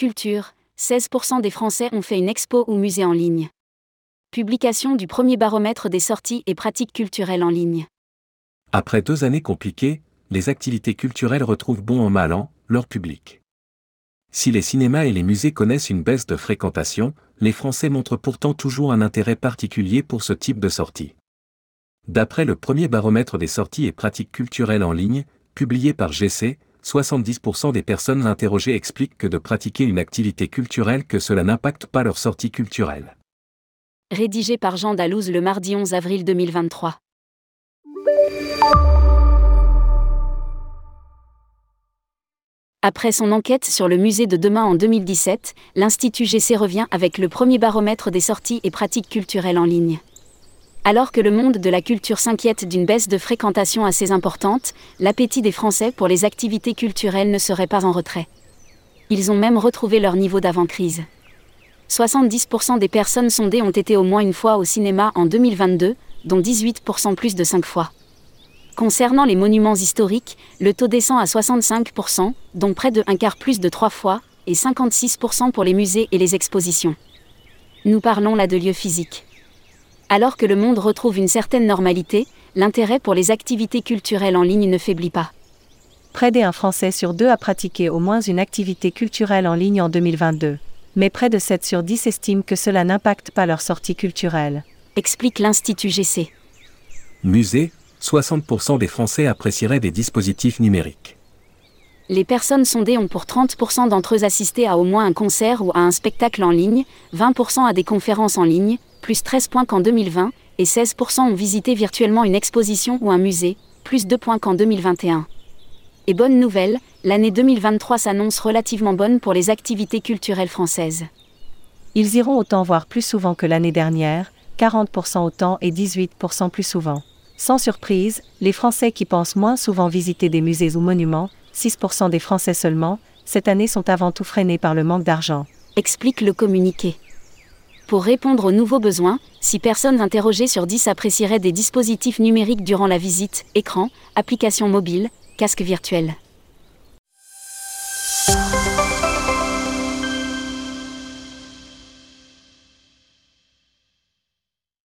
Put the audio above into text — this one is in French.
Culture, 16% des Français ont fait une expo ou musée en ligne. Publication du premier baromètre des sorties et pratiques culturelles en ligne. Après deux années compliquées, les activités culturelles retrouvent bon an mal an leur public. Si les cinémas et les musées connaissent une baisse de fréquentation, les Français montrent pourtant toujours un intérêt particulier pour ce type de sortie. D'après le premier baromètre des sorties et pratiques culturelles en ligne, publié par GC, 70% des personnes interrogées expliquent que de pratiquer une activité culturelle que cela n'impacte pas leur sortie culturelle. Rédigé par Jean Dalouse le mardi 11 avril 2023. Après son enquête sur le musée de demain en 2017, l'Institut GC revient avec le premier baromètre des sorties et pratiques culturelles en ligne. Alors que le monde de la culture s'inquiète d'une baisse de fréquentation assez importante, l'appétit des Français pour les activités culturelles ne serait pas en retrait. Ils ont même retrouvé leur niveau d'avant-crise. 70% des personnes sondées ont été au moins une fois au cinéma en 2022, dont 18% plus de 5 fois. Concernant les monuments historiques, le taux descend à 65%, dont près de un quart plus de 3 fois, et 56% pour les musées et les expositions. Nous parlons là de lieux physiques. Alors que le monde retrouve une certaine normalité, l'intérêt pour les activités culturelles en ligne ne faiblit pas. Près d'un Français sur deux a pratiqué au moins une activité culturelle en ligne en 2022. Mais près de 7 sur 10 estiment que cela n'impacte pas leur sortie culturelle. Explique l'Institut GC. Musée, 60% des Français apprécieraient des dispositifs numériques. Les personnes sondées ont pour 30% d'entre eux assisté à au moins un concert ou à un spectacle en ligne, 20% à des conférences en ligne, plus 13 points qu'en 2020, et 16% ont visité virtuellement une exposition ou un musée, plus 2 points qu'en 2021. Et bonne nouvelle, l'année 2023 s'annonce relativement bonne pour les activités culturelles françaises. Ils iront autant voir plus souvent que l'année dernière, 40% autant et 18% plus souvent. Sans surprise, les Français qui pensent moins souvent visiter des musées ou monuments, 6% des Français seulement, cette année sont avant tout freinés par le manque d'argent. Explique le communiqué. Pour répondre aux nouveaux besoins, si personnes interrogées sur 10 apprécieraient des dispositifs numériques durant la visite, écran, applications mobiles, casque virtuel.